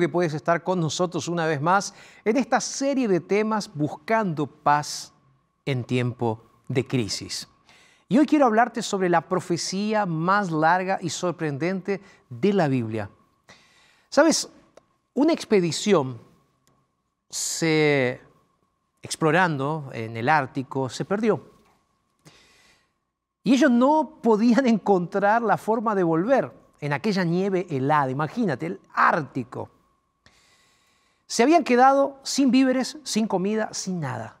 Que puedes estar con nosotros una vez más en esta serie de temas buscando paz en tiempo de crisis. Y hoy quiero hablarte sobre la profecía más larga y sorprendente de la Biblia. Sabes, una expedición se explorando en el Ártico se perdió. Y ellos no podían encontrar la forma de volver en aquella nieve helada, imagínate, el Ártico. Se habían quedado sin víveres, sin comida, sin nada.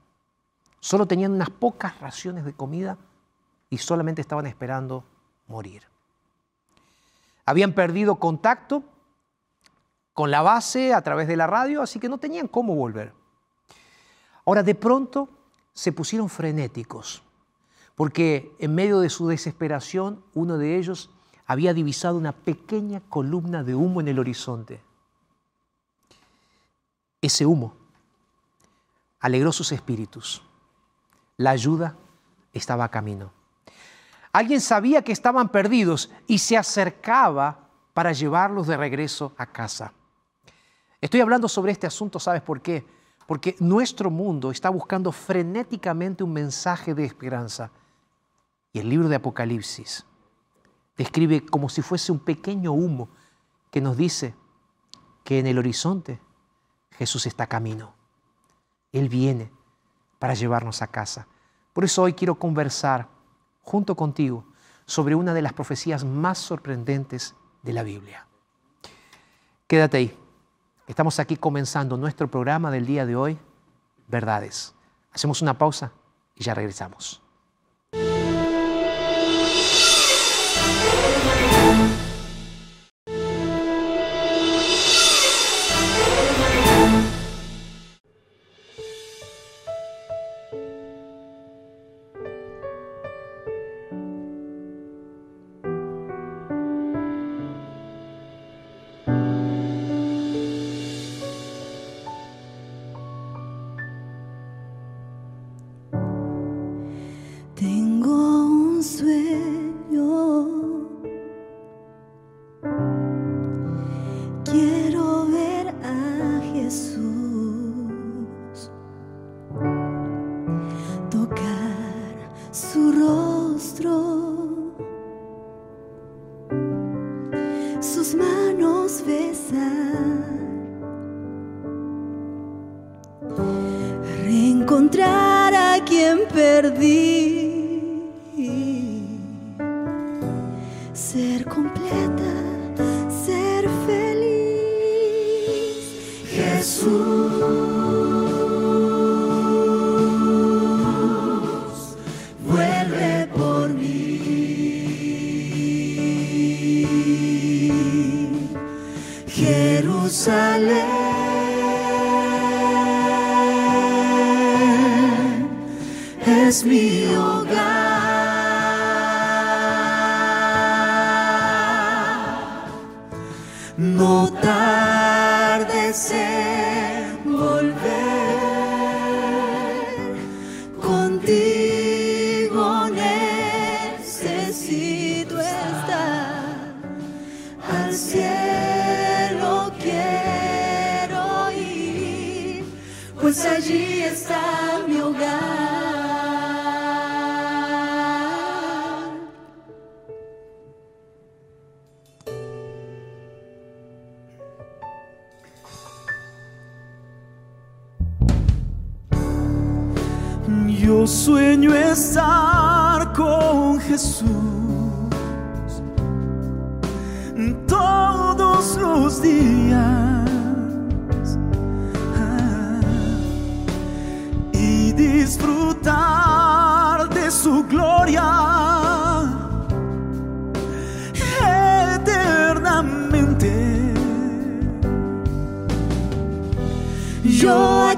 Solo tenían unas pocas raciones de comida y solamente estaban esperando morir. Habían perdido contacto con la base a través de la radio, así que no tenían cómo volver. Ahora, de pronto se pusieron frenéticos, porque en medio de su desesperación, uno de ellos había divisado una pequeña columna de humo en el horizonte. Ese humo alegró sus espíritus. La ayuda estaba a camino. Alguien sabía que estaban perdidos y se acercaba para llevarlos de regreso a casa. Estoy hablando sobre este asunto, ¿sabes por qué? Porque nuestro mundo está buscando frenéticamente un mensaje de esperanza. Y el libro de Apocalipsis describe como si fuese un pequeño humo que nos dice que en el horizonte Jesús está camino. Él viene para llevarnos a casa. Por eso hoy quiero conversar junto contigo sobre una de las profecías más sorprendentes de la Biblia. Quédate ahí. Estamos aquí comenzando nuestro programa del día de hoy, Verdades. Hacemos una pausa y ya regresamos. reencontrar a quien perdí. Yo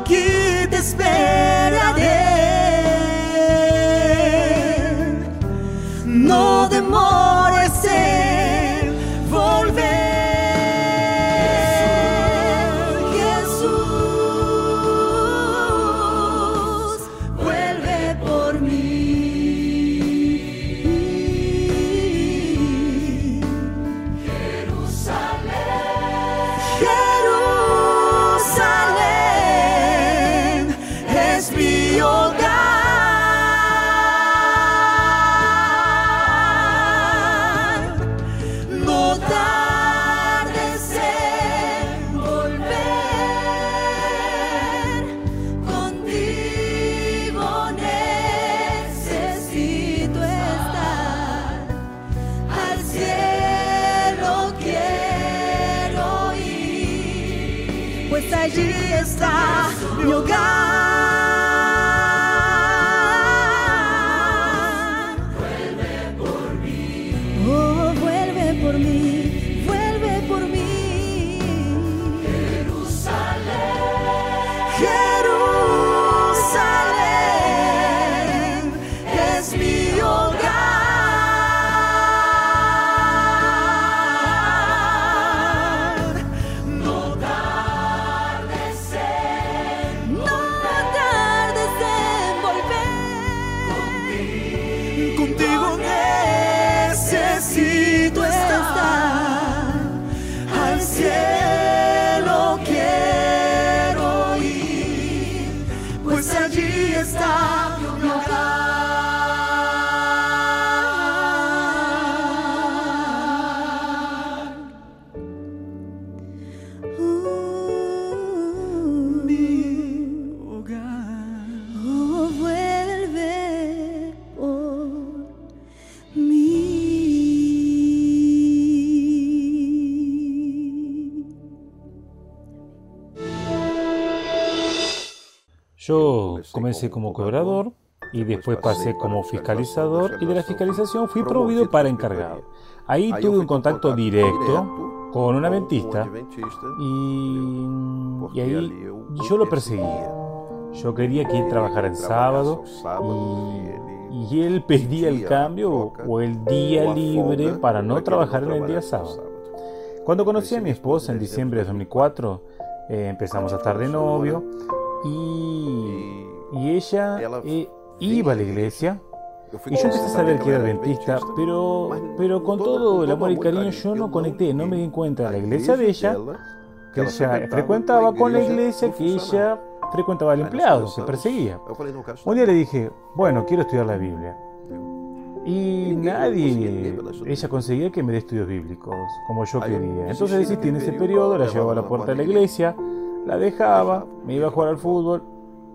Contigo comencé como cobrador y después pasé como fiscalizador y de la fiscalización fui promovido para encargado. Ahí tuve un contacto directo con un adventista y, y ahí yo lo perseguía. Yo quería que él trabajara en sábado y, y él pedía el cambio o el día libre para no trabajar en el día sábado. Cuando conocí a mi esposa en diciembre de 2004, eh, empezamos a estar de novio y, y ella eh, iba a la iglesia y yo empecé a saber que era adventista, pero, pero con todo el amor y cariño yo no conecté, no me di cuenta la iglesia de ella, que ella frecuentaba con la iglesia que ella frecuentaba al empleado, que perseguía. Un día le dije, bueno, quiero estudiar la Biblia. Y nadie, ella conseguía que me dé estudios bíblicos, como yo quería. Entonces desistí en ese periodo, la llevaba a la puerta de la iglesia, la dejaba, me iba a jugar al fútbol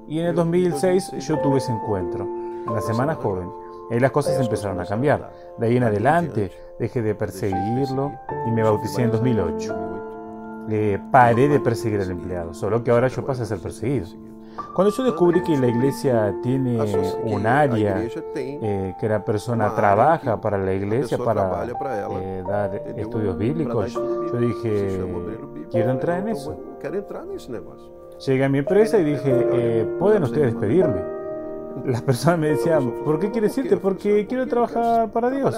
Y en el 2006 yo tuve ese encuentro, en la Semana Joven. Ahí las cosas empezaron a cambiar. De ahí en adelante dejé de perseguirlo y me bauticé en 2008. Le paré de perseguir al empleado, solo que ahora yo paso a ser perseguido. Cuando yo descubrí que la iglesia tiene un área eh, que la persona trabaja para la iglesia para eh, dar estudios bíblicos, yo dije, quiero entrar en eso. Llegué a mi empresa y dije, eh, ¿pueden ustedes despedirme? Las personas me decían, ¿por qué quieres irte? Porque quiero trabajar para Dios.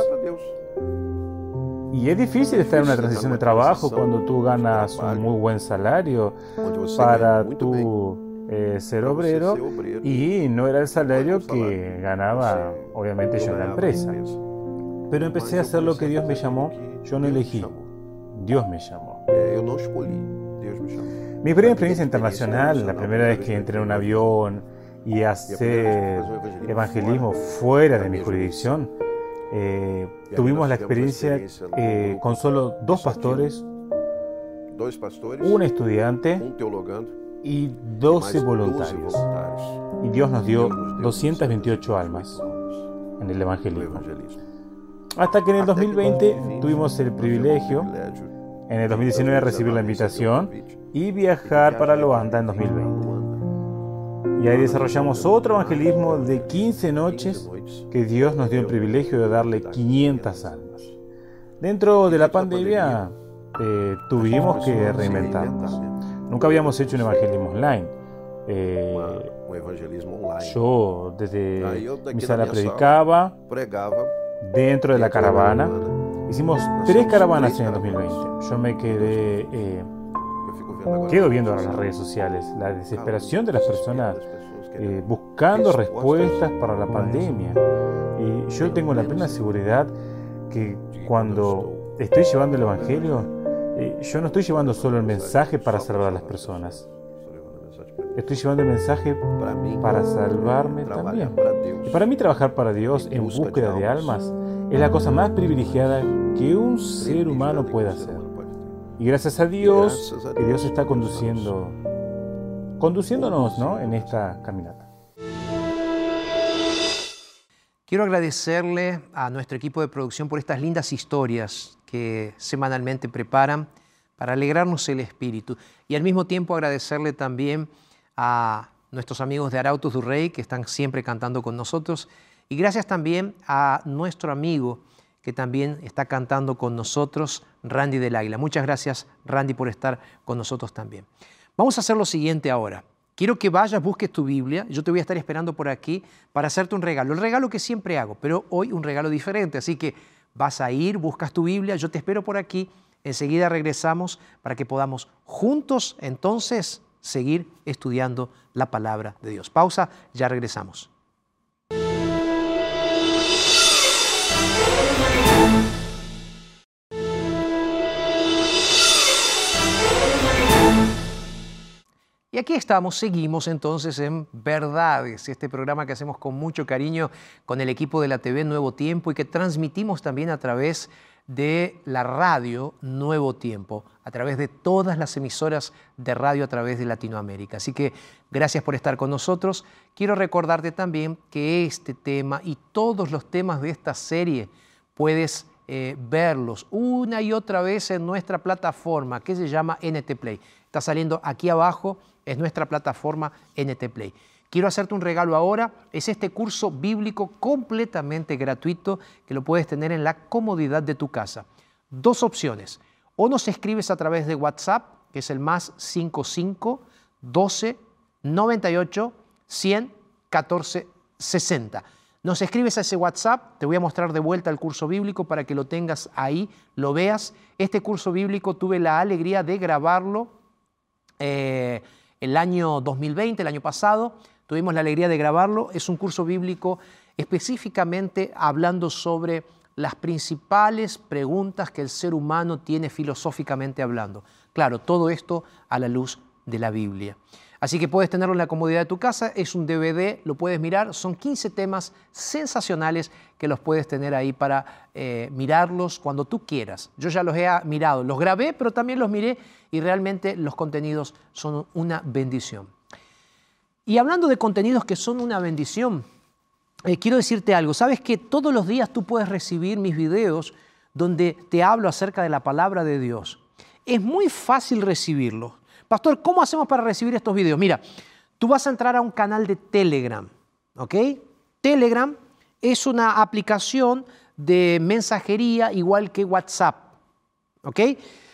Y es difícil estar en una transición de trabajo cuando tú ganas un muy buen salario para tu eh, ser obrero y no era el salario que ganaba obviamente yo en la empresa. Pero empecé a hacer lo que Dios me llamó, yo no elegí, Dios me llamó. Mi primera experiencia internacional, la primera vez que entré en un avión y hacer evangelismo fuera de mi jurisdicción, eh, tuvimos la experiencia eh, con solo dos pastores, un estudiante y 12 voluntarios. Y Dios nos dio 228 almas en el evangelismo. Hasta que en el 2020 tuvimos el privilegio, en el 2019 recibir la invitación y viajar para Luanda en 2020. Y ahí desarrollamos otro evangelismo de 15 noches que Dios nos dio el privilegio de darle 500 almas. Dentro de la pandemia eh, tuvimos que reinventarnos. Nunca habíamos hecho un evangelismo online. Eh, yo desde mi sala predicaba dentro de la caravana. Hicimos tres caravanas en el 2020. Yo me quedé, eh, quedo viendo ahora las redes sociales, la desesperación de las personas eh, buscando respuestas para la pandemia. Y yo tengo la plena seguridad que cuando estoy llevando el Evangelio, yo no estoy llevando solo el mensaje para salvar a las personas. Estoy llevando el mensaje para salvarme también. Y para mí trabajar para Dios en búsqueda de almas es la cosa más privilegiada que un ser humano puede hacer. Y gracias a Dios que Dios está conduciendo, conduciéndonos ¿no? en esta caminata. Quiero agradecerle a nuestro equipo de producción por estas lindas historias que semanalmente preparan para alegrarnos el espíritu. Y al mismo tiempo agradecerle también a nuestros amigos de Arautos du Rey que están siempre cantando con nosotros. Y gracias también a nuestro amigo que también está cantando con nosotros, Randy del Águila. Muchas gracias, Randy, por estar con nosotros también. Vamos a hacer lo siguiente ahora. Quiero que vayas, busques tu Biblia. Yo te voy a estar esperando por aquí para hacerte un regalo. El regalo que siempre hago, pero hoy un regalo diferente. Así que vas a ir, buscas tu Biblia, yo te espero por aquí, enseguida regresamos para que podamos juntos entonces seguir estudiando la palabra de Dios. Pausa, ya regresamos. Aquí estamos, seguimos entonces en Verdades, este programa que hacemos con mucho cariño con el equipo de la TV Nuevo Tiempo y que transmitimos también a través de la radio Nuevo Tiempo, a través de todas las emisoras de radio a través de Latinoamérica. Así que gracias por estar con nosotros. Quiero recordarte también que este tema y todos los temas de esta serie puedes eh, verlos una y otra vez en nuestra plataforma que se llama NT Play. Está saliendo aquí abajo es nuestra plataforma NT Play. Quiero hacerte un regalo ahora, es este curso bíblico completamente gratuito que lo puedes tener en la comodidad de tu casa. Dos opciones, o nos escribes a través de WhatsApp, que es el más 55 12 98 100 14 60. Nos escribes a ese WhatsApp, te voy a mostrar de vuelta el curso bíblico para que lo tengas ahí, lo veas. Este curso bíblico tuve la alegría de grabarlo. Eh, el año 2020, el año pasado, tuvimos la alegría de grabarlo. Es un curso bíblico específicamente hablando sobre las principales preguntas que el ser humano tiene filosóficamente hablando. Claro, todo esto a la luz de la Biblia. Así que puedes tenerlo en la comodidad de tu casa, es un DVD, lo puedes mirar, son 15 temas sensacionales que los puedes tener ahí para eh, mirarlos cuando tú quieras. Yo ya los he mirado, los grabé, pero también los miré y realmente los contenidos son una bendición. Y hablando de contenidos que son una bendición, eh, quiero decirte algo. Sabes que todos los días tú puedes recibir mis videos donde te hablo acerca de la palabra de Dios. Es muy fácil recibirlo. Pastor, ¿cómo hacemos para recibir estos videos? Mira, tú vas a entrar a un canal de Telegram, ¿ok? Telegram es una aplicación de mensajería igual que WhatsApp, ¿ok?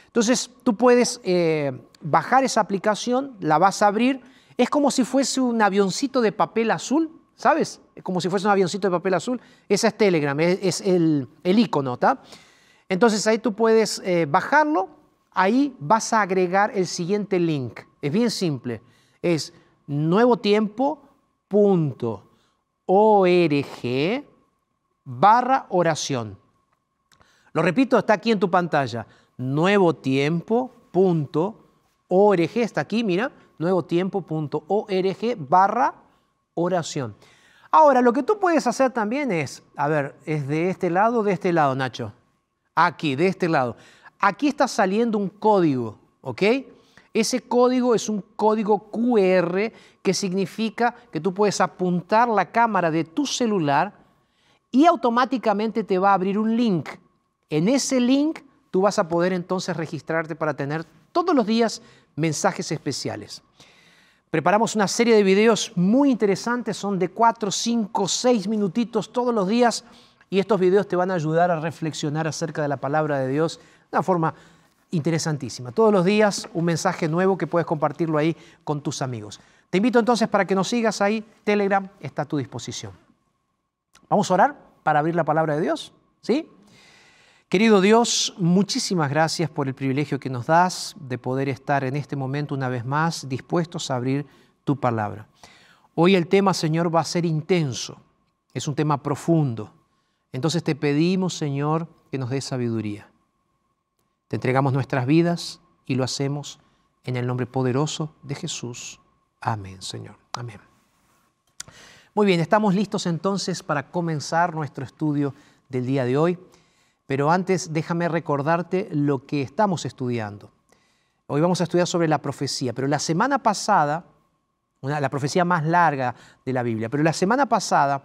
Entonces tú puedes eh, bajar esa aplicación, la vas a abrir, es como si fuese un avioncito de papel azul, ¿sabes? Es como si fuese un avioncito de papel azul. Esa es Telegram, es, el, icono. Entonces ahí tú puedes eh, bajarlo, ahí vas a agregar el siguiente link. Es bien simple, es nuevotiempo.org barra oración. Lo repito, está aquí en tu pantalla, nuevotiempo.org, está aquí, mira, nuevotiempo.org barra oración. Ahora, lo que tú puedes hacer también es, a ver, ¿es de este lado de este lado, Nacho? Aquí, de este lado. Aquí está saliendo un código, ¿ok? Ese código es un código QR que significa que tú puedes apuntar la cámara de tu celular y automáticamente te va a abrir un link. En ese link tú vas a poder entonces registrarte para tener todos los días mensajes especiales. Preparamos una serie de videos muy interesantes, son de 4, 5, 6 minutitos todos los días y estos videos te van a ayudar a reflexionar acerca de la palabra de Dios una forma interesantísima. Todos los días un mensaje nuevo que puedes compartirlo ahí con tus amigos. Te invito entonces para que nos sigas ahí, Telegram está a tu disposición. Vamos a orar para abrir la palabra de Dios, ¿sí? Querido Dios, muchísimas gracias por el privilegio que nos das de poder estar en este momento una vez más dispuestos a abrir tu palabra. Hoy el tema, Señor, va a ser intenso, es un tema profundo. Entonces te pedimos, Señor, que nos des sabiduría. Te entregamos nuestras vidas y lo hacemos en el nombre poderoso de Jesús. Amén, Señor. Amén. Muy bien, estamos listos entonces para comenzar nuestro estudio del día de hoy. Pero antes déjame recordarte lo que estamos estudiando. Hoy vamos a estudiar sobre la profecía, pero la semana pasada, la profecía más larga de la Biblia, pero la semana pasada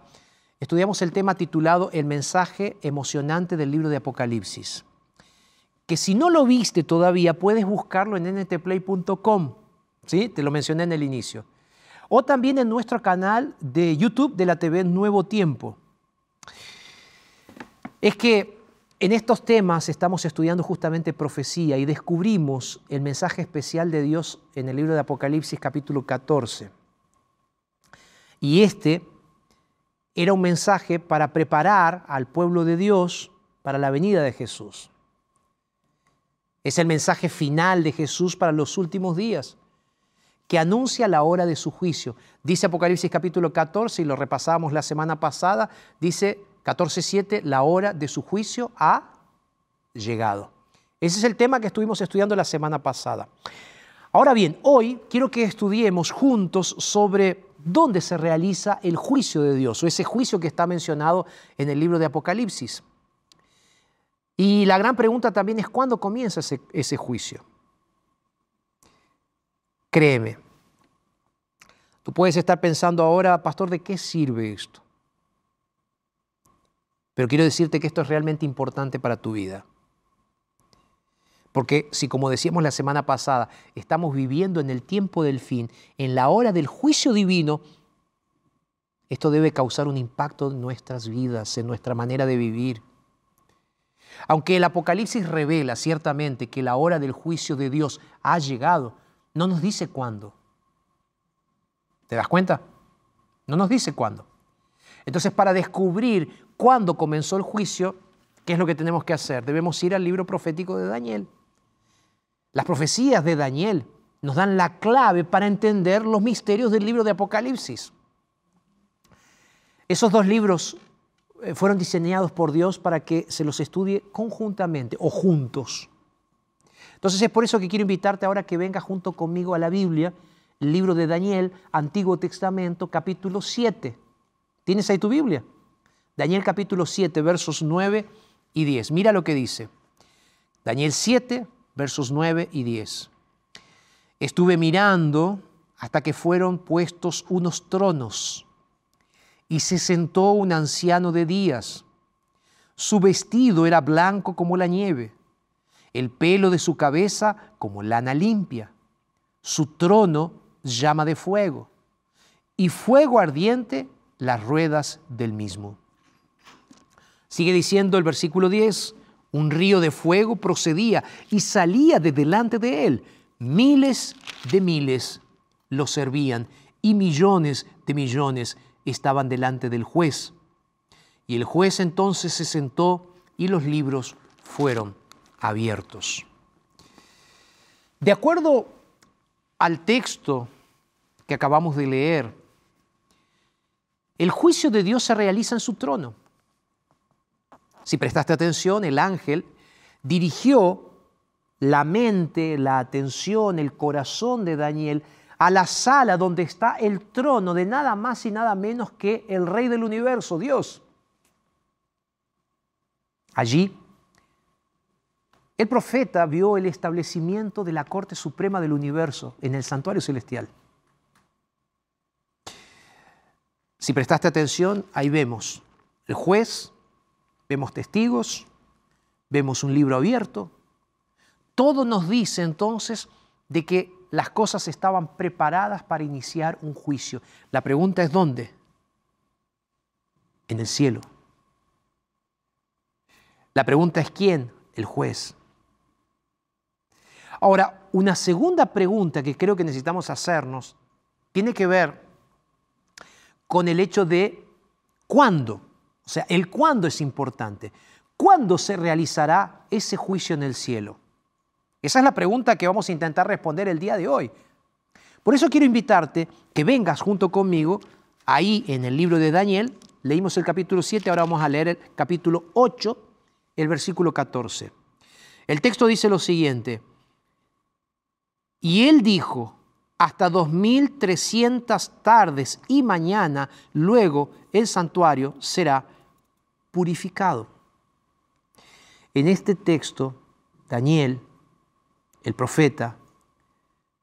estudiamos el tema titulado El mensaje emocionante del libro de Apocalipsis, que si no lo viste todavía puedes buscarlo en ntplay.com, ¿sí? te lo mencioné en el inicio, o también en nuestro canal de YouTube de la TV Nuevo Tiempo. Es que en estos temas estamos estudiando justamente profecía y descubrimos el mensaje especial de Dios en el libro de Apocalipsis capítulo 14. Y este era un mensaje para preparar al pueblo de Dios para la venida de Jesús. Es el mensaje final de Jesús para los últimos días, que anuncia la hora de su juicio. Dice Apocalipsis capítulo 14, y lo repasamos la semana pasada, dice 14.7, la hora de su juicio ha llegado. Ese es el tema que estuvimos estudiando la semana pasada. Ahora bien, hoy quiero que estudiemos juntos sobre dónde se realiza el juicio de Dios, o ese juicio que está mencionado en el libro de Apocalipsis. Y la gran pregunta también es cuándo comienza ese, ese juicio. Créeme, tú puedes estar pensando ahora, pastor, ¿de qué sirve esto? Pero quiero decirte que esto es realmente importante para tu vida. Porque si, como decíamos la semana pasada, estamos viviendo en el tiempo del fin, en la hora del juicio divino, esto debe causar un impacto en nuestras vidas, en nuestra manera de vivir. Aunque el Apocalipsis revela ciertamente que la hora del juicio de Dios ha llegado, no nos dice cuándo. ¿Te das cuenta? No nos dice cuándo. Entonces, para descubrir cuándo comenzó el juicio, ¿qué es lo que tenemos que hacer? Debemos ir al libro profético de Daniel. Las profecías de Daniel nos dan la clave para entender los misterios del libro de Apocalipsis. Esos dos libros fueron diseñados por Dios para que se los estudie conjuntamente o juntos. Entonces es por eso que quiero invitarte ahora que venga junto conmigo a la Biblia, el libro de Daniel, Antiguo Testamento, capítulo 7. ¿Tienes ahí tu Biblia? Daniel capítulo 7, versos 9 y 10. Mira lo que dice. Daniel 7, versos 9 y 10. Estuve mirando hasta que fueron puestos unos tronos y se sentó un anciano de días. Su vestido era blanco como la nieve, el pelo de su cabeza como lana limpia, su trono llama de fuego y fuego ardiente las ruedas del mismo. Sigue diciendo el versículo 10, un río de fuego procedía y salía de delante de él. Miles de miles lo servían y millones de millones estaban delante del juez. Y el juez entonces se sentó y los libros fueron abiertos. De acuerdo al texto que acabamos de leer, el juicio de Dios se realiza en su trono. Si prestaste atención, el ángel dirigió la mente, la atención, el corazón de Daniel a la sala donde está el trono de nada más y nada menos que el rey del universo, Dios. Allí, el profeta vio el establecimiento de la Corte Suprema del Universo en el santuario celestial. Si prestaste atención, ahí vemos el juez, vemos testigos, vemos un libro abierto. Todo nos dice entonces de que las cosas estaban preparadas para iniciar un juicio. La pregunta es ¿dónde? En el cielo. La pregunta es ¿quién? El juez. Ahora, una segunda pregunta que creo que necesitamos hacernos tiene que ver con el hecho de cuándo. O sea, el cuándo es importante. ¿Cuándo se realizará ese juicio en el cielo? Esa es la pregunta que vamos a intentar responder el día de hoy. Por eso quiero invitarte que vengas junto conmigo ahí en el libro de Daniel. Leímos el capítulo 7, ahora vamos a leer el capítulo 8, el versículo 14. El texto dice lo siguiente. Y él dijo, hasta 2300 tardes y mañana, luego el santuario será purificado. En este texto, Daniel, el profeta,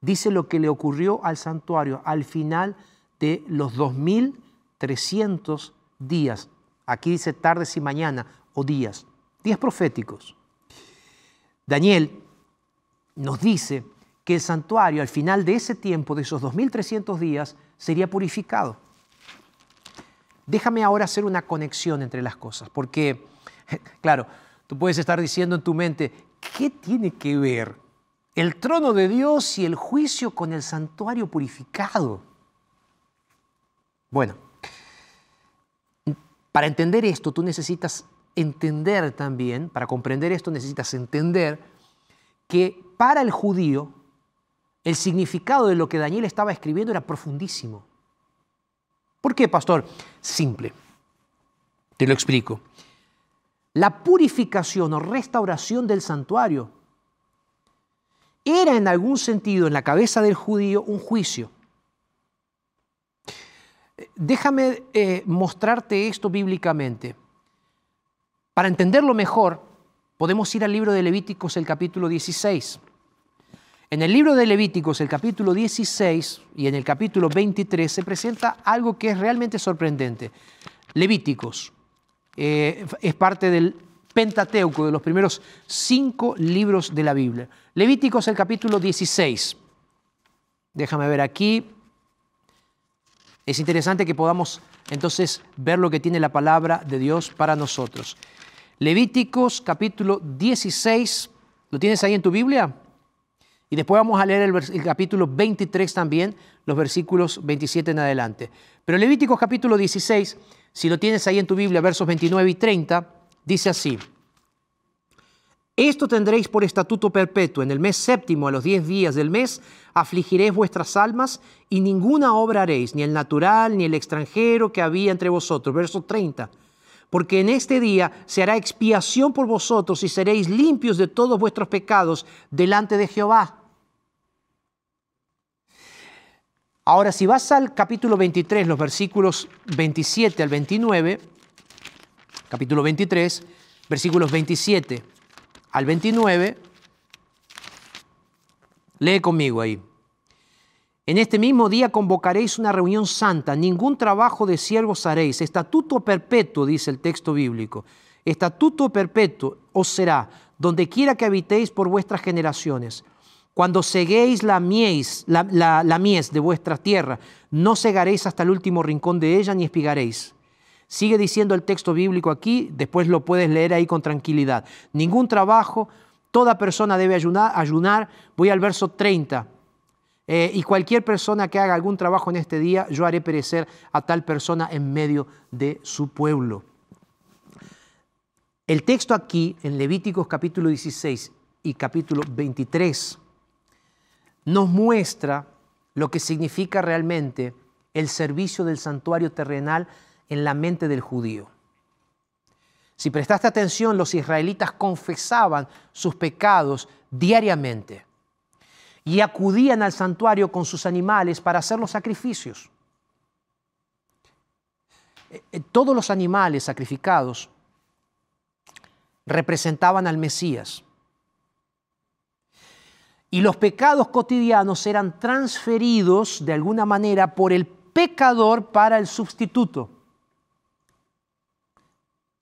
dice lo que le ocurrió al santuario al final de los 2300 días. Aquí dice tardes y mañana o días, días proféticos. Daniel nos dice que el santuario al final de ese tiempo, de esos 2300 días, sería purificado. Déjame ahora hacer una conexión entre las cosas, porque, claro, tú puedes estar diciendo en tu mente, ¿qué tiene que ver el trono de Dios y el juicio con el santuario purificado? Bueno, para entender esto, tú necesitas entender también, para comprender esto necesitas entender que para el judío el significado de lo que Daniel estaba escribiendo era profundísimo. ¿Por qué, pastor? Simple. Te lo explico. La purificación o restauración del santuario era en algún sentido en la cabeza del judío un juicio. Déjame eh, mostrarte esto bíblicamente. Para entenderlo mejor, podemos ir al libro de Levíticos, el capítulo 16. En el libro de Levíticos, el capítulo 16 y en el capítulo 23 se presenta algo que es realmente sorprendente. Levíticos eh, es parte del Pentateuco, de los primeros cinco libros de la Biblia. Levíticos, el capítulo 16. Déjame ver aquí. Es interesante que podamos entonces ver lo que tiene la palabra de Dios para nosotros. Levíticos capítulo 16, ¿lo tienes ahí en tu Biblia? Y después vamos a leer el, capítulo 23 también, los versículos 27 en adelante. Pero Levíticos capítulo 16, si lo tienes ahí en tu Biblia, versos 29 y 30, dice así. Esto tendréis por estatuto perpetuo. En el mes séptimo, a los diez días del mes, afligiréis vuestras almas y ninguna obra haréis, ni el natural, ni el extranjero que había entre vosotros. Verso 30. Porque en este día se hará expiación por vosotros y seréis limpios de todos vuestros pecados delante de Jehová. Ahora, si vas al capítulo 23, los versículos 27 al 29, capítulo 23, versículos 27 al 29, lee conmigo ahí. En este mismo día convocaréis una reunión santa, ningún trabajo de siervos haréis. Estatuto perpetuo, dice el texto bíblico. Estatuto perpetuo os será, donde quiera que habitéis por vuestras generaciones. Cuando seguéis la mies, la, la mies de vuestra tierra, no segaréis hasta el último rincón de ella ni espigaréis. Sigue diciendo el texto bíblico aquí, después lo puedes leer ahí con tranquilidad. Ningún trabajo, toda persona debe ayunar. Voy al verso 30 eh, y cualquier persona que haga algún trabajo en este día, yo haré perecer a tal persona en medio de su pueblo. El texto aquí, en Levíticos capítulo 16 y capítulo 23, nos muestra lo que significa realmente el servicio del santuario terrenal en la mente del judío. Si prestaste atención, los israelitas confesaban sus pecados diariamente y acudían al santuario con sus animales para hacer los sacrificios. Eh, eh, todos los animales sacrificados representaban al Mesías. Y los pecados cotidianos eran transferidos de alguna manera por el pecador para el sustituto.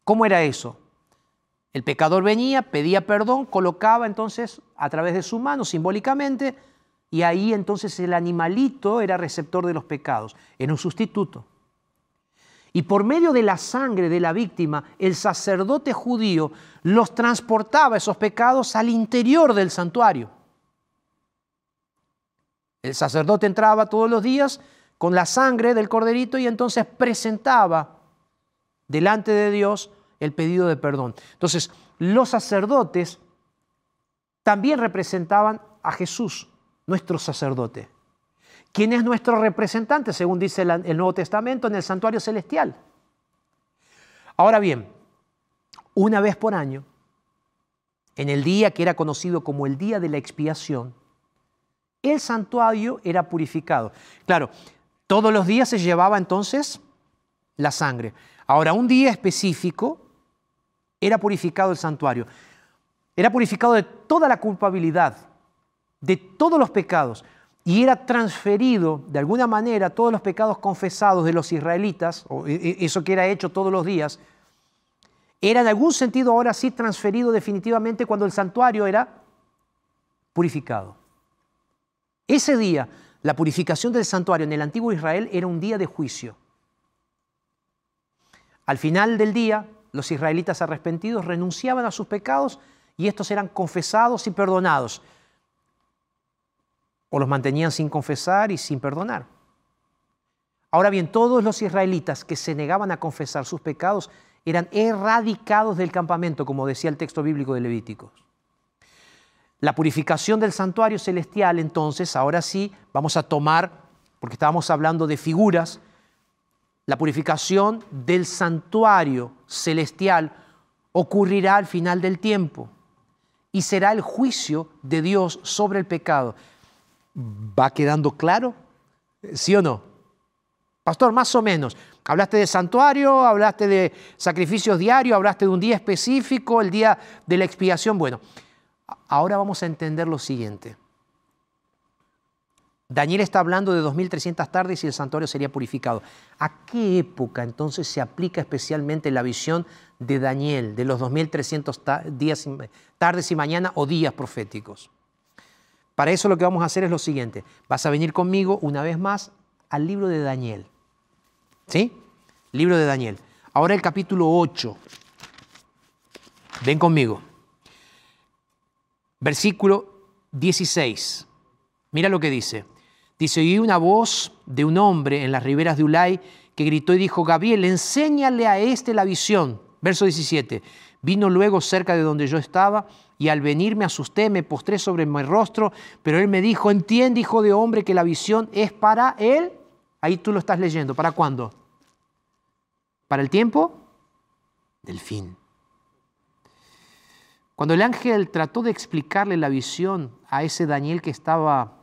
¿Cómo era eso? El pecador venía, pedía perdón, colocaba entonces a través de su mano simbólicamente y ahí entonces el animalito era receptor de los pecados, era un sustituto. Y por medio de la sangre de la víctima, el sacerdote judío los transportaba esos pecados al interior del santuario. El sacerdote entraba todos los días con la sangre del corderito y entonces presentaba delante de Dios el pedido de perdón. Entonces, los sacerdotes también representaban a Jesús, nuestro sacerdote. ¿Quién es nuestro representante, según dice el Nuevo Testamento, en el santuario celestial? Ahora bien, una vez por año, en el día que era conocido como el día de la expiación, el santuario era purificado. Claro, todos los días se llevaba entonces la sangre. Ahora, un día específico era purificado el santuario. Era purificado de toda la culpabilidad, de todos los pecados, y era transferido de alguna manera todos los pecados confesados de los israelitas, o e, e, eso que era hecho todos los días, era en algún sentido ahora sí transferido definitivamente cuando el santuario era purificado. Ese día, la purificación del santuario en el antiguo Israel era un día de juicio. Al final del día, los israelitas arrepentidos renunciaban a sus pecados y estos eran confesados y perdonados. O los mantenían sin confesar y sin perdonar. Ahora bien, todos los israelitas que se negaban a confesar sus pecados eran erradicados del campamento, como decía el texto bíblico de Levíticos. La purificación del santuario celestial, entonces, ahora sí, vamos a tomar, porque estábamos hablando de figuras, la purificación del santuario celestial ocurrirá al final del tiempo y será el juicio de Dios sobre el pecado. ¿Va quedando claro? ¿Sí o no? Pastor, más o menos. Hablaste de santuario, hablaste de sacrificios diarios, hablaste de un día específico, el día de la expiación. Bueno, ahora vamos a entender lo siguiente. Daniel está hablando de 2300 tardes y el santuario sería purificado. ¿A qué época entonces se aplica especialmente la visión de Daniel de los 2300 días, tardes y mañana o días proféticos? Para eso lo que vamos a hacer es lo siguiente. Vas a venir conmigo una vez más al libro de Daniel. ¿Sí? Libro de Daniel. Ahora el capítulo 8. Ven conmigo. Versículo 16. Mira lo que dice. Dice, oí una voz de un hombre en las riberas de Ulay que gritó y dijo, Gabriel, enséñale a este la visión. Verso 17. Vino luego cerca de donde yo estaba y al venir me asusté, me postré sobre mi rostro, pero él me dijo, entiende, hijo de hombre, que la visión es para él. Ahí tú lo estás leyendo. ¿Para cuándo? ¿Para el tiempo? Del fin. Cuando el ángel trató de explicarle la visión a ese Daniel que estaba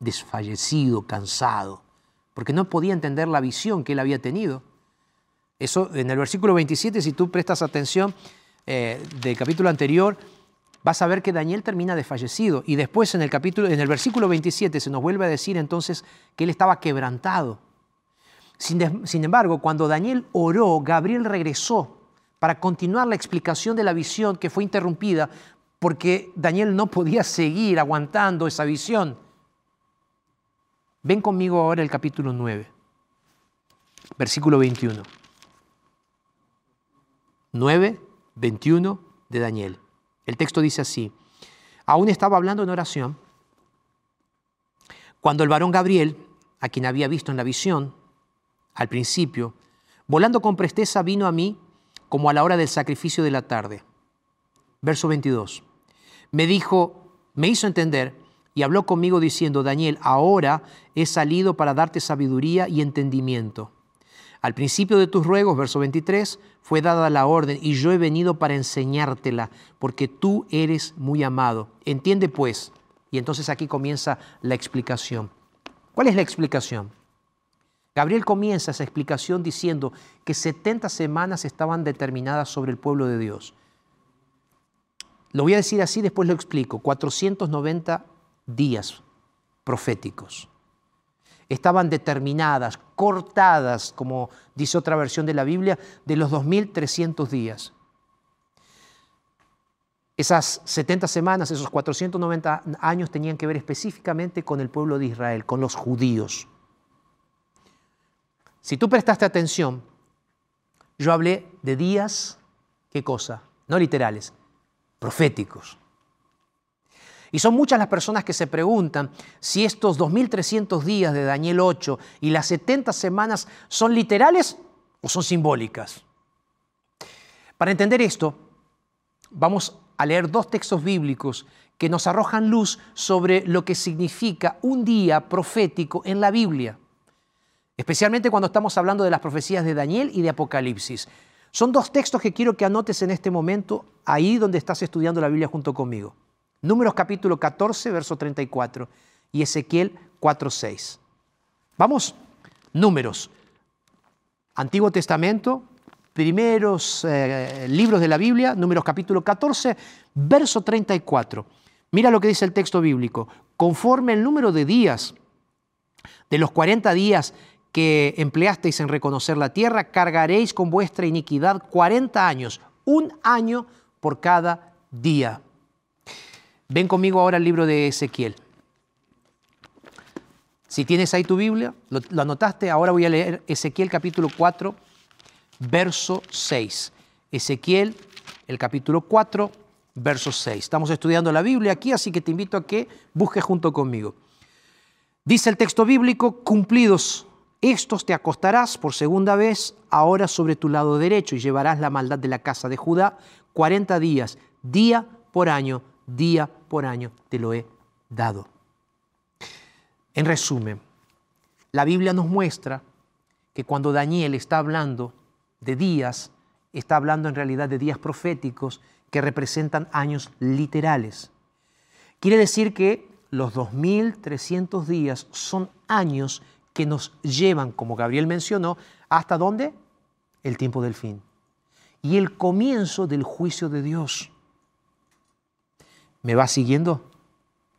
desfallecido, cansado, porque no podía entender la visión que él había tenido. Eso en el versículo 27, si tú prestas atención eh, del capítulo anterior, vas a ver que Daniel termina desfallecido. Y después en el capítulo, en el versículo 27 se nos vuelve a decir entonces que él estaba quebrantado. Sin, sin embargo, cuando Daniel oró, Gabriel regresó para continuar la explicación de la visión que fue interrumpida porque Daniel no podía seguir aguantando esa visión. Ven conmigo ahora el capítulo 9, versículo 21. 9, 21 de Daniel. El texto dice así, aún estaba hablando en oración, cuando el varón Gabriel, a quien había visto en la visión, al principio, volando con presteza vino a mí como a la hora del sacrificio de la tarde. Verso 22. Me dijo, me hizo entender y habló conmigo diciendo, Daniel, ahora he salido para darte sabiduría y entendimiento. Al principio de tus ruegos, verso 23, fue dada la orden y yo he venido para enseñártela, porque tú eres muy amado. Entiende pues. Y entonces aquí comienza la explicación. ¿Cuál es la explicación? Gabriel comienza esa explicación diciendo que 70 semanas estaban determinadas sobre el pueblo de Dios. Lo voy a decir así, después lo explico. 490 días proféticos estaban determinadas, cortadas, como dice otra versión de la Biblia, de los 2300 días. Esas 70 semanas, esos 490 años tenían que ver específicamente con el pueblo de Israel, con los judíos. Si tú prestaste atención, yo hablé de días, ¿qué cosa? No literales, proféticos. Y son muchas las personas que se preguntan si estos 2.300 días de Daniel 8 y las 70 semanas son literales o son simbólicas. Para entender esto, vamos a leer dos textos bíblicos que nos arrojan luz sobre lo que significa un día profético en la Biblia, especialmente cuando estamos hablando de las profecías de Daniel y de Apocalipsis. Son dos textos que quiero que anotes en este momento, ahí donde estás estudiando la Biblia junto conmigo. Números capítulo 14, verso 34 y Ezequiel 4, 6. Vamos, números. Antiguo Testamento, primeros eh, libros de la Biblia, números capítulo 14, verso 34. Mira lo que dice el texto bíblico. Conforme el número de días, de los 40 días que empleasteis en reconocer la tierra, cargaréis con vuestra iniquidad 40 años, un año por cada día. Ven conmigo ahora al libro de Ezequiel. Si tienes ahí tu Biblia, lo, anotaste, ahora voy a leer Ezequiel capítulo 4, verso 6. Ezequiel, el capítulo 4, verso 6. Estamos estudiando la Biblia aquí, así que te invito a que busques junto conmigo. Dice el texto bíblico, cumplidos estos te acostarás por segunda vez ahora sobre tu lado derecho y llevarás la maldad de la casa de Judá 40 días, día por año, día por año te lo he dado. En resumen, la Biblia nos muestra que cuando Daniel está hablando de días, está hablando en realidad de días proféticos que representan años literales. Quiere decir que los 2300 días son años que nos llevan, como Gabriel mencionó, hasta dónde? El tiempo del fin. Y el comienzo del juicio de Dios. ¿Me va siguiendo?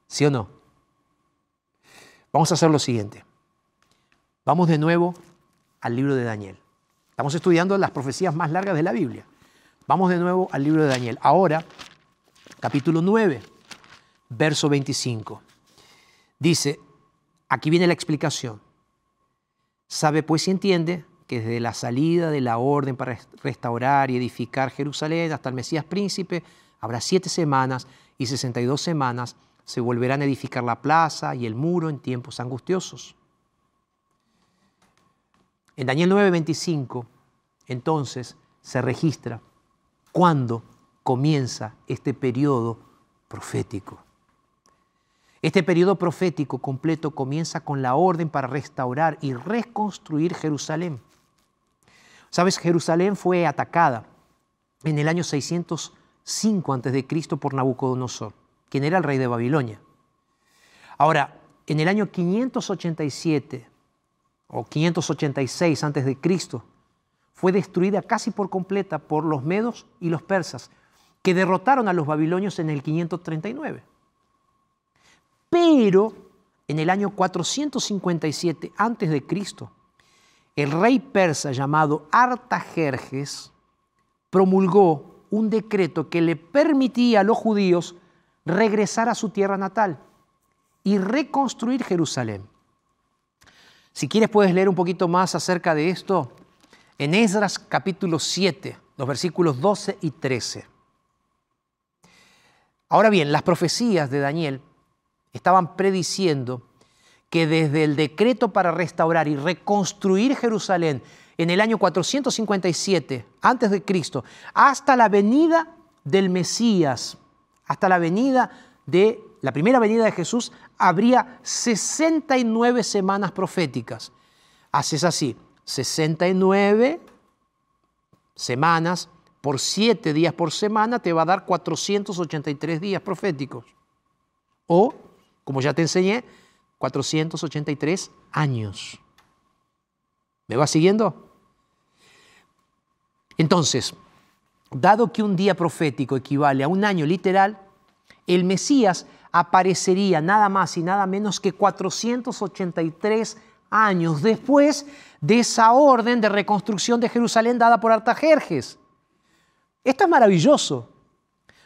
¿Sí o no? Vamos a hacer lo siguiente. Vamos de nuevo al libro de Daniel. Estamos estudiando las profecías más largas de la Biblia. Vamos de nuevo al libro de Daniel. Ahora, capítulo 9, verso 25. Dice, aquí viene la explicación. Sabe pues y entiende que desde la salida de la orden para restaurar y edificar Jerusalén hasta el Mesías príncipe, habrá siete semanas y 62 semanas se volverán a edificar la plaza y el muro en tiempos angustiosos. En Daniel 9:25, entonces, se registra cuándo comienza este periodo profético. Este periodo profético completo comienza con la orden para restaurar y reconstruir Jerusalén. Sabes, Jerusalén fue atacada en el año 600 5 a.C. por Nabucodonosor, quien era el rey de Babilonia. Ahora, en el año 587 o 586 a.C., fue destruida casi por completa por los medos y los persas. que derrotaron a los babilonios en el 539. Pero en el año 457 a.C., el rey persa llamado Artajerjes promulgó un decreto que le permitía a los judíos regresar a su tierra natal y reconstruir Jerusalén. Si quieres puedes leer un poquito más acerca de esto en Esdras capítulo 7, los versículos 12 y 13. Ahora bien, las profecías de Daniel estaban prediciendo que desde el decreto para restaurar y reconstruir Jerusalén en el año 457 antes de Cristo hasta la venida del Mesías, hasta la venida de la primera venida de Jesús, habría 69 semanas proféticas. Haces así, 69 semanas por 7 días por semana te va a dar 483 días proféticos. O, como ya te enseñé, 483 años. ¿Me va siguiendo? Entonces, dado que un día profético equivale a un año literal, el Mesías aparecería nada más y nada menos que 483 años después de esa orden de reconstrucción de Jerusalén dada por Artajerjes. Esto es maravilloso,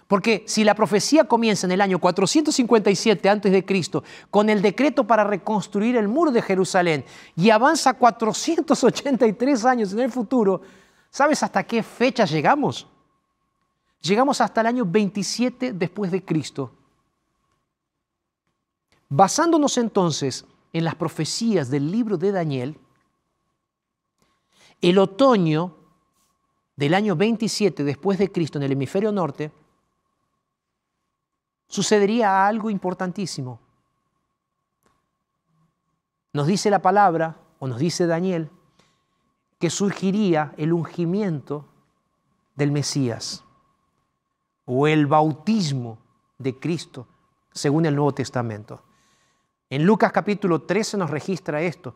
porque si la profecía comienza en el año 457 a.C. con el decreto para reconstruir el muro de Jerusalén y avanza 483 años en el futuro, ¿sabes hasta qué fecha llegamos? Llegamos hasta el año 27 después de Cristo. Basándonos entonces en las profecías del libro de Daniel, el otoño del año 27 después de Cristo en el hemisferio norte, sucedería algo importantísimo. Nos dice la palabra, o nos dice Daniel, que surgiría el ungimiento del Mesías o el bautismo de Cristo, según el Nuevo Testamento. En Lucas capítulo 13 nos registra esto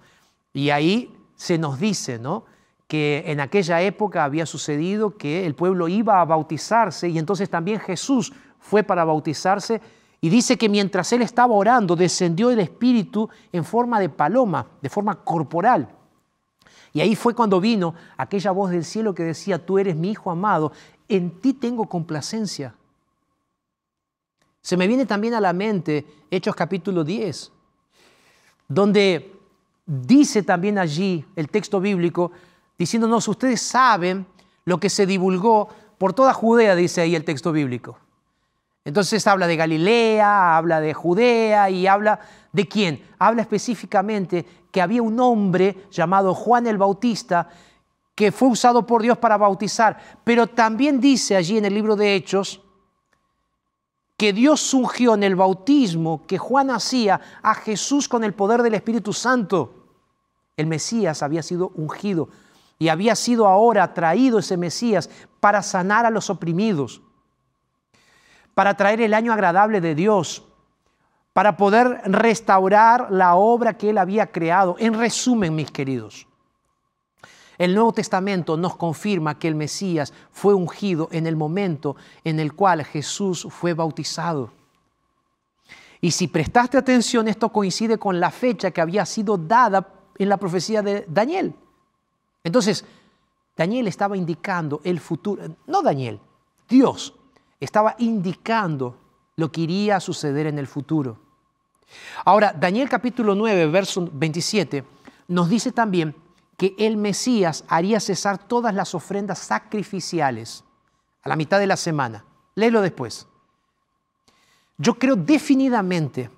y ahí se nos dice, ¿no? que en aquella época había sucedido que el pueblo iba a bautizarse y entonces también Jesús fue para bautizarse y dice que mientras él estaba orando descendió el Espíritu en forma de paloma, de forma corporal. Y ahí fue cuando vino aquella voz del cielo que decía, tú eres mi Hijo amado, en ti tengo complacencia. Se me viene también a la mente Hechos capítulo 10, donde dice también allí el texto bíblico, diciéndonos, ustedes saben lo que se divulgó por toda Judea, dice ahí el texto bíblico. Entonces habla de Galilea, habla de Judea y habla de quién. Habla específicamente que había un hombre llamado Juan el Bautista que fue usado por Dios para bautizar, pero también dice allí en el libro de Hechos que Dios ungió en el bautismo que Juan hacía a Jesús con el poder del Espíritu Santo. El Mesías había sido ungido y había sido ahora traído ese Mesías para sanar a los oprimidos, para traer el año agradable de Dios, para poder restaurar la obra que Él había creado. En resumen, mis queridos, el Nuevo Testamento nos confirma que el Mesías fue ungido en el momento en el cual Jesús fue bautizado. Y si prestaste atención, esto coincide con la fecha que había sido dada en la profecía de Daniel. Entonces, Daniel estaba indicando el futuro, no Daniel, Dios estaba indicando lo que iría a suceder en el futuro. Ahora, Daniel capítulo 9, verso 27, nos dice también que el Mesías haría cesar todas las ofrendas sacrificiales a la mitad de la semana. Léelo después. Yo creo definidamente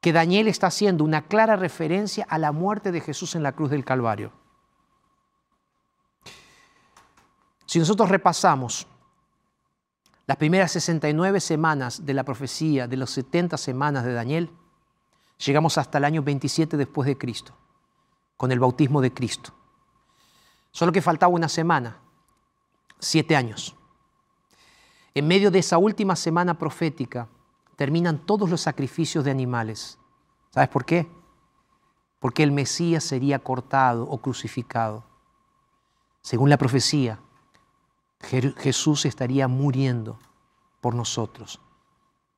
que Daniel está haciendo una clara referencia a la muerte de Jesús en la cruz del Calvario. Si nosotros repasamos las primeras 69 semanas de la profecía de las 70 semanas de Daniel, llegamos hasta el año 27 después de Cristo con el bautismo de Cristo. Solo que faltaba una semana, siete años. En medio de esa última semana profética terminan todos los sacrificios de animales. ¿Sabes por qué? Porque el Mesías sería cortado o crucificado. Según la profecía, Jesús estaría muriendo por nosotros.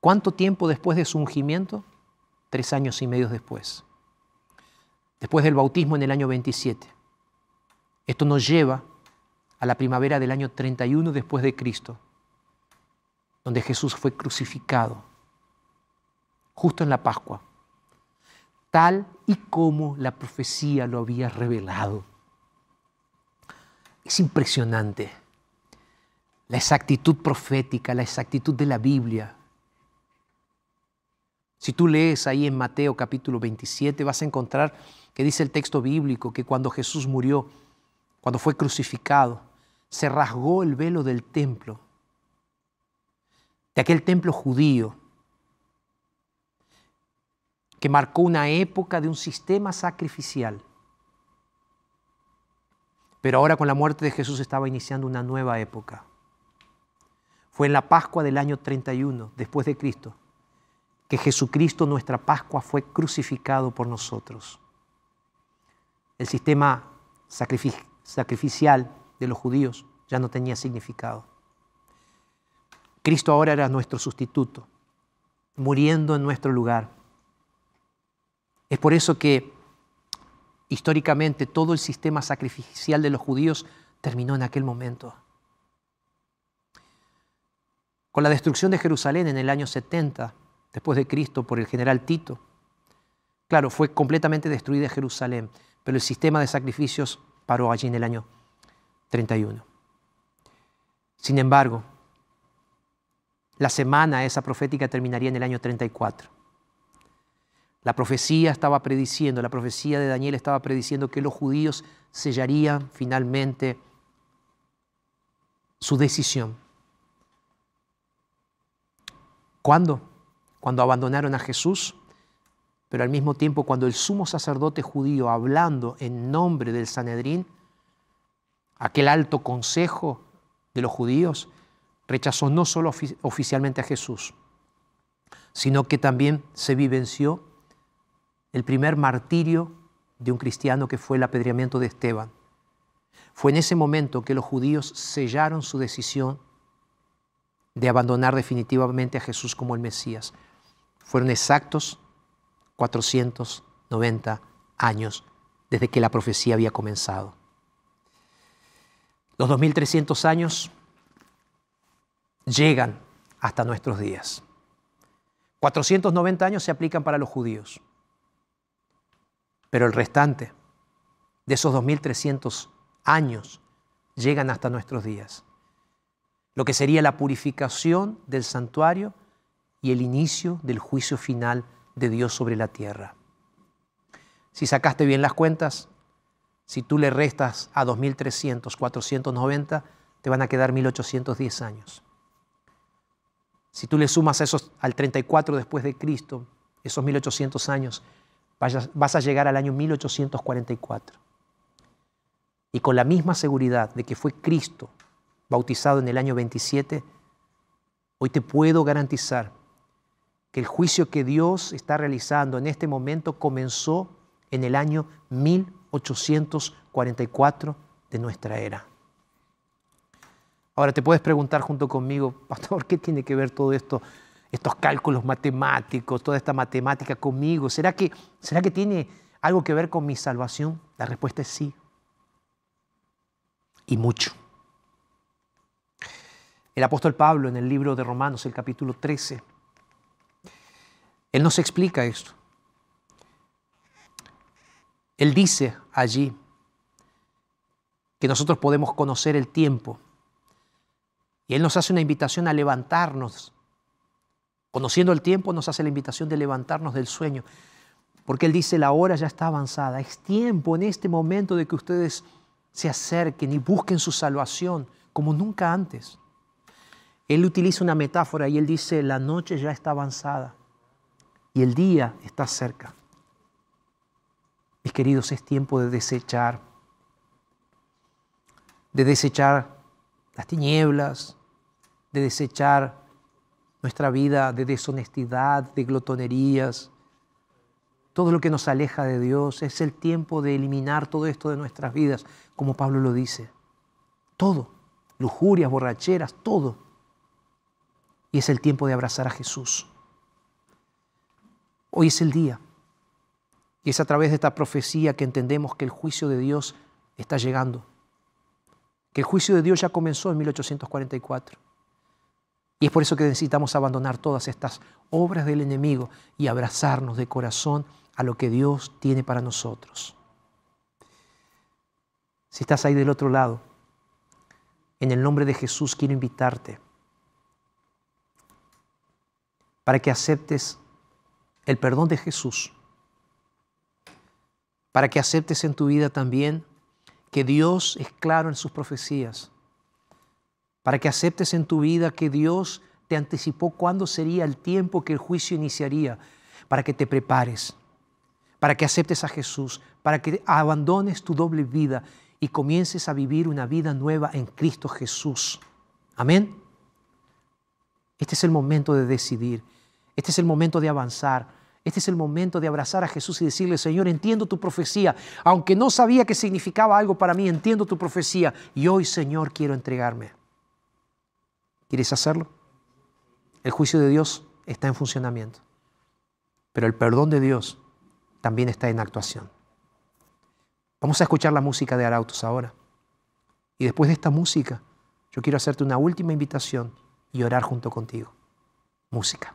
¿Cuánto tiempo después de su ungimiento? Tres años y medio después. Después del bautismo en el año 27. Esto nos lleva a la primavera del año 31 después de Cristo, donde Jesús fue crucificado, justo en la Pascua, tal y como la profecía lo había revelado. Es impresionante la exactitud profética, la exactitud de la Biblia. Si tú lees ahí en Mateo capítulo 27, vas a encontrar que dice el texto bíblico que cuando Jesús murió, cuando fue crucificado, se rasgó el velo del templo, de aquel templo judío, que marcó una época de un sistema sacrificial. Pero ahora con la muerte de Jesús estaba iniciando una nueva época. Fue en la Pascua del año 31 después de Cristo que Jesucristo, nuestra Pascua, fue crucificado por nosotros. El sistema sacrificial de los judíos ya no tenía significado. Cristo ahora era nuestro sustituto, muriendo en nuestro lugar. Es por eso que históricamente todo el sistema sacrificial de los judíos terminó en aquel momento. Con la destrucción de Jerusalén en el año 70 después de Cristo por el general Tito, claro, fue completamente destruida Jerusalén, pero el sistema de sacrificios paró allí en el año 31. Sin embargo, la semana esa profética terminaría en el año 34. La profecía estaba prediciendo, la profecía de Daniel estaba prediciendo que los judíos sellarían finalmente su decisión. ¿Cuándo? Cuando abandonaron a Jesús, pero al mismo tiempo cuando el sumo sacerdote judío, hablando en nombre del Sanedrín, aquel alto consejo de los judíos, rechazó no solo oficialmente a Jesús, sino que también se vivenció el primer martirio de un cristiano que fue el apedreamiento de Esteban. Fue en ese momento que los judíos sellaron su decisión de abandonar definitivamente a Jesús como el Mesías. Fueron exactos 490 años desde que la profecía había comenzado. Los 2300 años llegan hasta nuestros días. 490 años se aplican para los judíos, pero el restante de esos 2300 años llegan hasta nuestros días. Lo que sería la purificación del santuario y el inicio del juicio final de Dios sobre la tierra. Si sacaste bien las cuentas, si tú le restas a 2300, 490, te van a quedar 1810 años. Si tú le sumas esos al 34 después de Cristo, esos 1800 años, vas a llegar al año 1844. Y con la misma seguridad de que fue Cristo bautizado en el año 27, hoy te puedo garantizar que el juicio que Dios está realizando en este momento comenzó en el año 1844 de nuestra era. Ahora te puedes preguntar junto conmigo, pastor, ¿qué tiene que ver todo esto, estos cálculos matemáticos, toda esta matemática conmigo? ¿Será que, ¿Será que tiene algo que ver con mi salvación? La respuesta es sí. Y mucho. El apóstol Pablo en el libro de Romanos, el capítulo 13, él nos explica esto. Él dice allí que nosotros podemos conocer el tiempo y Él nos hace una invitación a levantarnos. Conociendo el tiempo nos hace la invitación de levantarnos del sueño. Porque Él dice, la hora ya está avanzada. Es tiempo en este momento de que ustedes se acerquen y busquen su salvación como nunca antes. Él utiliza una metáfora y Él dice, la noche ya está avanzada y el día está cerca. Mis queridos, es tiempo de desechar, de desechar las tinieblas, de desechar nuestra vida de deshonestidad, de glotonerías, todo lo que nos aleja de Dios. Es el tiempo de eliminar todo esto de nuestras vidas, como Pablo lo dice. Todo, lujurias, borracheras, todo. Y es el tiempo de abrazar a Jesús. Hoy es el día. Y es a través de esta profecía que entendemos que el juicio de Dios está llegando. Que el juicio de Dios ya comenzó en 1844. Y es por eso que necesitamos abandonar todas estas obras del enemigo y abrazarnos de corazón a lo que Dios tiene para nosotros. Si estás ahí del otro lado, en el nombre de Jesús quiero invitarte para que aceptes el perdón de Jesús, para que aceptes en tu vida también que Dios es claro en sus profecías, para que aceptes en tu vida que Dios te anticipó cuándo sería el tiempo que el juicio iniciaría, para que te prepares, para que aceptes a Jesús, para que abandones tu doble vida y comiences a vivir una vida nueva en Cristo Jesús. Amén. Este es el momento de decidir, este es el momento de avanzar, este es el momento de abrazar a Jesús y decirle, Señor, entiendo tu profecía, aunque no sabía que significaba algo para mí, entiendo tu profecía y hoy, Señor, quiero entregarme. ¿Quieres hacerlo? El juicio de Dios está en funcionamiento, pero el perdón de Dios también está en actuación. Vamos a escuchar la música de Arautos ahora. Y después de esta música, yo quiero hacerte una última invitación y orar junto contigo. Música.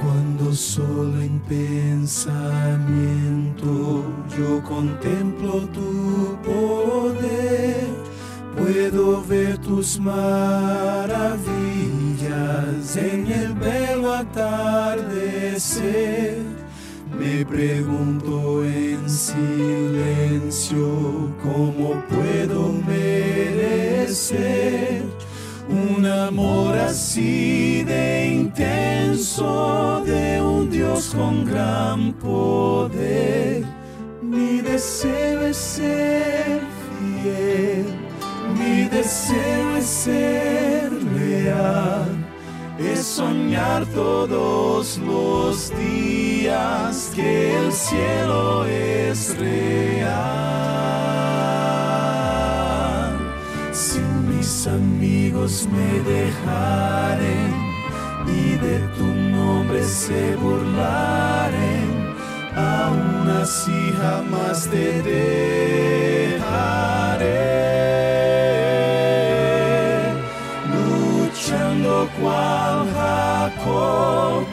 Cuando solo en pensamiento yo contemplo tu poder, puedo ver tus maravillas en el belo atardecer. Me pregunto en silencio cómo puedo merecer un amor así de intenso de un Dios con gran poder. Mi deseo es ser fiel, mi deseo es ser leal, es soñar todos los días que el cielo es real. Si mis amigos me dejaren y de tu nombre se burlaren, aún así jamás te dejaré. Jacob,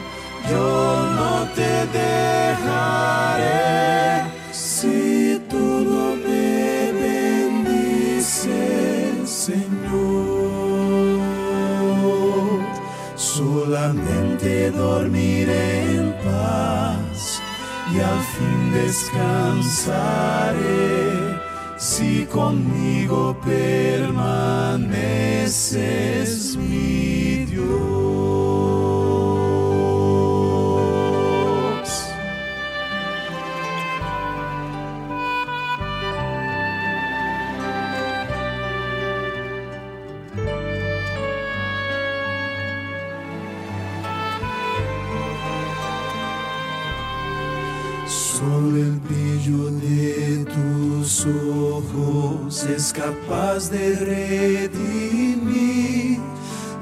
yo no te dejaré. Si tú no me bendices, Señor, solamente dormiré en paz y al fin descansaré si conmigo permaneces mi Dios. Solo el brillo ojos es capaz de redimir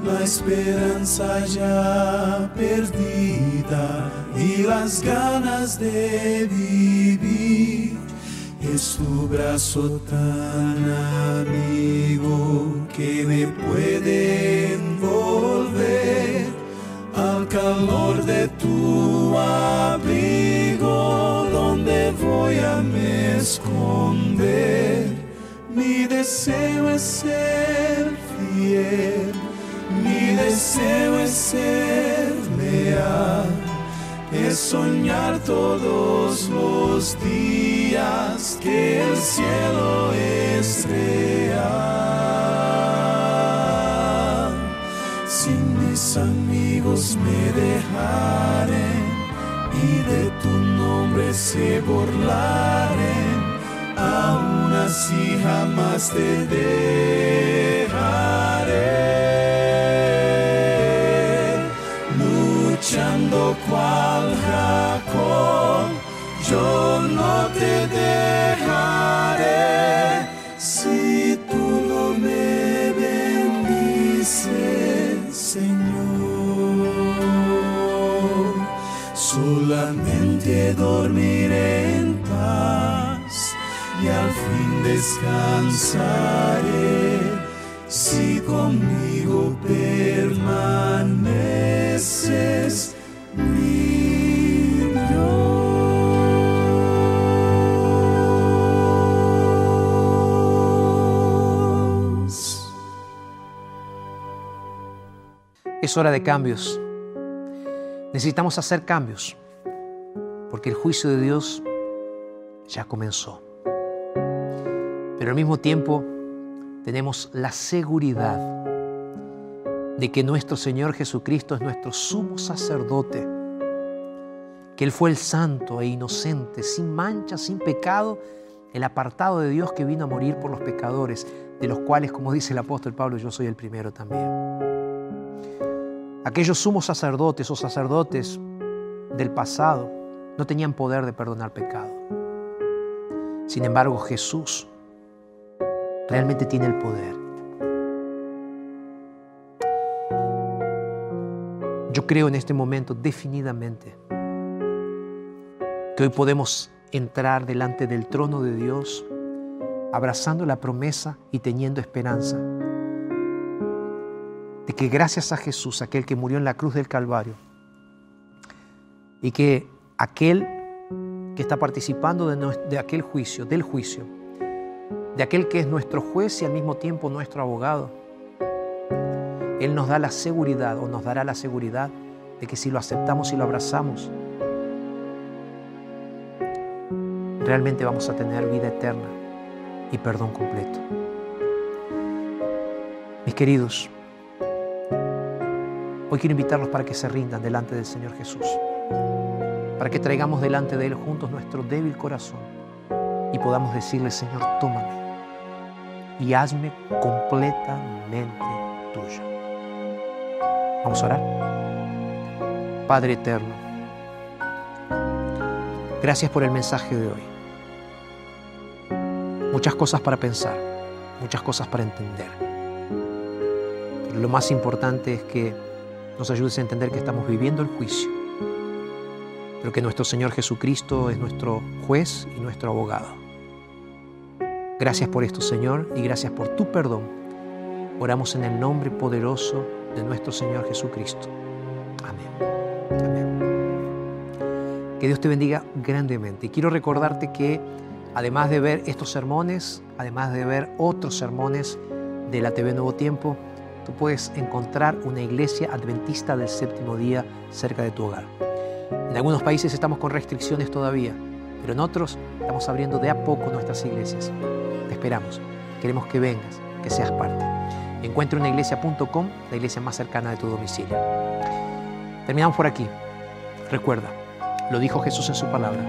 la esperanza ya perdida y las ganas de vivir. Es tu brazo tan amigo que me puede envolver al calor de tu abrigo, esconder. Mi deseo es ser fiel, mi deseo es ser leal, es soñar todos los días que el cielo es real. Si mis amigos me dejaren y de tu nombre se burlaren, aún y jamás te dejaré. Luchando cual Jacob, yo no te dejaré. Si tú no me bendices, Señor, solamente dormiré en paz y al fin descansaré si conmigo permaneces. Es hora de cambios. Necesitamos hacer cambios, porque el juicio de Dios ya comenzó. Pero al mismo tiempo tenemos la seguridad de que nuestro Señor Jesucristo es nuestro sumo sacerdote, que Él fue el santo e inocente, sin mancha, sin pecado, el apartado de Dios que vino a morir por los pecadores, de los cuales, como dice el apóstol Pablo, yo soy el primero también. Aquellos sumos sacerdotes o sacerdotes del pasado no tenían poder de perdonar pecado. Sin embargo, Jesús realmente tiene el poder. Yo creo en este momento definidamente que hoy podemos entrar delante del trono de Dios abrazando la promesa y teniendo esperanza de que gracias a Jesús, aquel que murió en la cruz del Calvario, y que aquel que está participando de, de aquel juicio, del juicio, de aquel que es nuestro juez y al mismo tiempo nuestro abogado, Él nos da la seguridad o nos dará la seguridad de que si lo aceptamos y lo abrazamos, realmente vamos a tener vida eterna y perdón completo. Mis queridos, Hoy quiero invitarlos para que se rindan delante del Señor Jesús, para que traigamos delante de Él juntos nuestro débil corazón y podamos decirle, Señor, tómame y hazme completamente tuyo. Vamos a orar. Padre eterno, gracias por el mensaje de hoy. Muchas cosas para pensar, muchas cosas para entender. Pero lo más importante es que nos ayudes a entender que estamos viviendo el juicio, pero que nuestro Señor Jesucristo es nuestro juez y nuestro abogado. Gracias por esto, Señor, y gracias por tu perdón. Oramos en el nombre poderoso de nuestro Señor Jesucristo. Amén. Que Dios te bendiga grandemente. Y quiero recordarte que además de ver estos sermones, además de ver otros sermones de la TV Nuevo Tiempo, tú puedes encontrar una iglesia adventista del séptimo día cerca de tu hogar. En algunos países estamos con restricciones todavía, pero en otros estamos abriendo de a poco nuestras iglesias. Te esperamos. Queremos que vengas, que seas parte. Encuentra una la iglesia más cercana de tu domicilio. Terminamos por aquí. Recuerda, lo dijo Jesús en su palabra.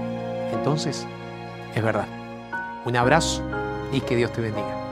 Entonces, es verdad. Un abrazo y que Dios te bendiga.